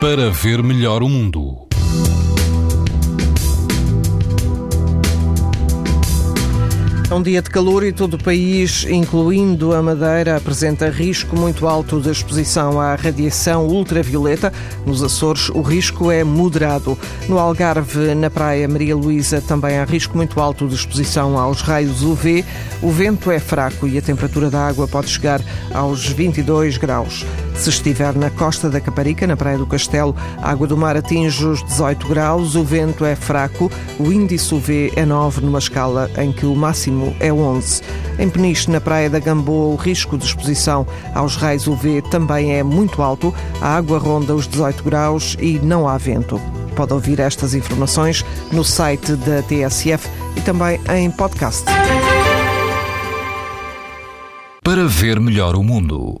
para ver melhor o mundo. É um dia de calor e todo o país, incluindo a Madeira, apresenta risco muito alto de exposição à radiação ultravioleta. Nos Açores, o risco é moderado. No Algarve, na Praia Maria Luísa, também há risco muito alto de exposição aos raios UV. O vento é fraco e a temperatura da água pode chegar aos 22 graus. Se estiver na costa da Caparica, na Praia do Castelo, a água do mar atinge os 18 graus, o vento é fraco, o índice UV é 9 numa escala em que o máximo é 11. Em Peniche, na Praia da Gamboa, o risco de exposição aos raios UV também é muito alto, a água ronda os 18 graus e não há vento. Pode ouvir estas informações no site da TSF e também em podcast para ver melhor o mundo.